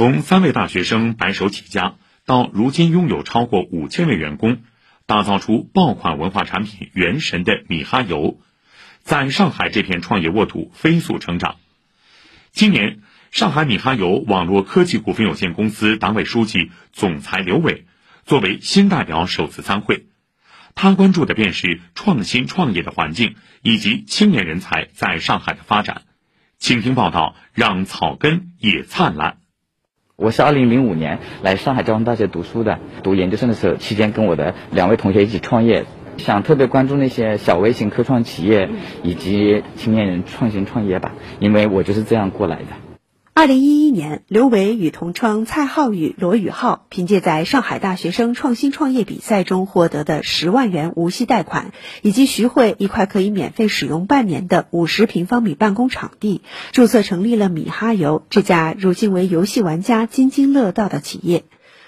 从三位大学生白手起家，到如今拥有超过五千位员工，打造出爆款文化产品“原神”的米哈游，在上海这片创业沃土飞速成长。今年，上海米哈游网络科技股份有限公司党委书记、总裁刘伟作为新代表首次参会。他关注的便是创新创业的环境以及青年人才在上海的发展。请听报道，让草根也灿烂。我是二零零五年来上海交通大学读书的，读研究生的时候，期间跟我的两位同学一起创业，想特别关注那些小微型科创企业以及青年人创新创业吧，因为我就是这样过来的。二零一一年，刘伟与同窗蔡浩宇、罗宇浩凭借在上海大学生创新创业比赛中获得的十万元无息贷款，以及徐汇一块可以免费使用半年的五十平方米办公场地，注册成立了米哈游这家如今为游戏玩家津津乐道的企业。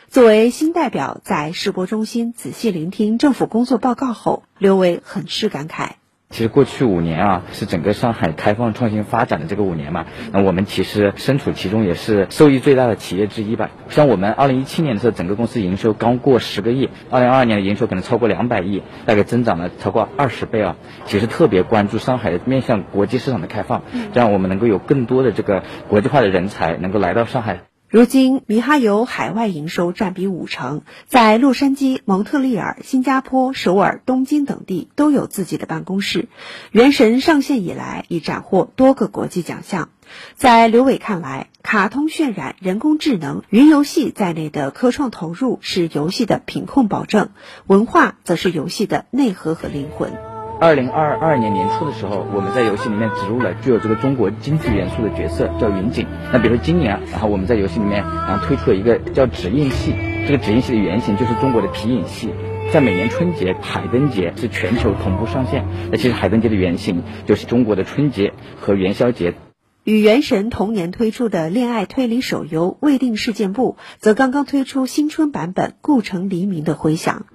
作为新代表，在世博中心仔细聆听政府工作报告后，刘伟很是感慨。其实过去五年啊，是整个上海开放创新发展的这个五年嘛。那我们其实身处其中，也是受益最大的企业之一吧。像我们二零一七年的时候，整个公司营收刚过十个亿，二零二二年的营收可能超过两百亿，大概增长了超过二十倍啊。其实特别关注上海面向国际市场的开放，这样我们能够有更多的这个国际化的人才能够来到上海。如今，米哈游海外营收占比五成，在洛杉矶、蒙特利尔、新加坡、首尔、东京等地都有自己的办公室。原神上线以来，已斩获多个国际奖项。在刘伟看来，卡通渲染、人工智能、云游戏在内的科创投入是游戏的品控保证，文化则是游戏的内核和灵魂。二零二二年年初的时候，我们在游戏里面植入了具有这个中国京剧元素的角色，叫云锦。那比如说今年，然后我们在游戏里面，然后推出了一个叫纸印戏。这个纸印戏的原型就是中国的皮影戏，在每年春节、海灯节是全球同步上线。那其实海灯节的原型就是中国的春节和元宵节。与原神同年推出的恋爱推理手游《未定事件簿》，则刚刚推出新春版本《故城黎明》的回响。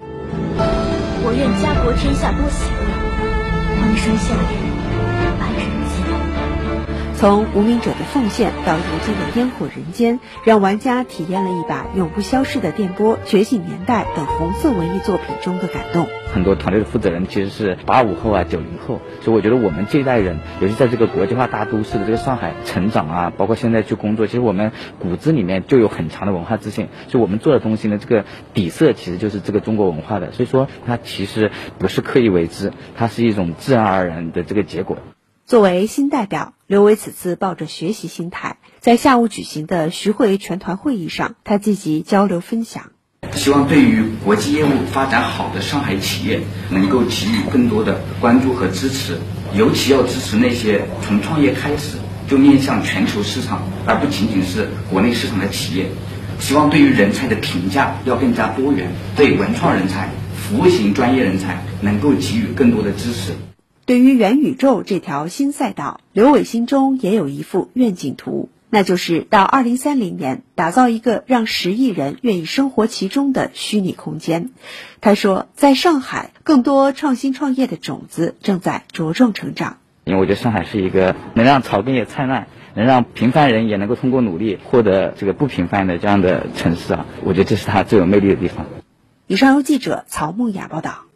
我愿家国天下多喜声夏日，安人间。从无名者的奉献到如今的烟火人间，让玩家体验了一把永不消逝的电波、觉醒年代等红色文艺作品中的感动。很多团队的负责人其实是八五后啊、九零后，所以我觉得我们这一代人，尤其在这个国际化大都市的这个上海成长啊，包括现在去工作，其实我们骨子里面就有很强的文化自信。所以我们做的东西呢，这个底色其实就是这个中国文化的。所以说，它其实不是刻意为之，它是一种自然而然的这个结果。作为新代表，刘伟此次抱着学习心态，在下午举行的徐汇全团会议上，他积极交流分享。希望对于国际业务发展好的上海企业，能够给予更多的关注和支持，尤其要支持那些从创业开始就面向全球市场，而不仅仅是国内市场的企业。希望对于人才的评价要更加多元，对文创人才、服务型专业人才能够给予更多的支持。对于元宇宙这条新赛道，刘伟心中也有一幅愿景图。那就是到二零三零年，打造一个让十亿人愿意生活其中的虚拟空间。他说，在上海，更多创新创业的种子正在茁壮成长。因为我觉得上海是一个能让草根也灿烂，能让平凡人也能够通过努力获得这个不平凡的这样的城市啊！我觉得这是它最有魅力的地方。以上由记者曹梦雅报道。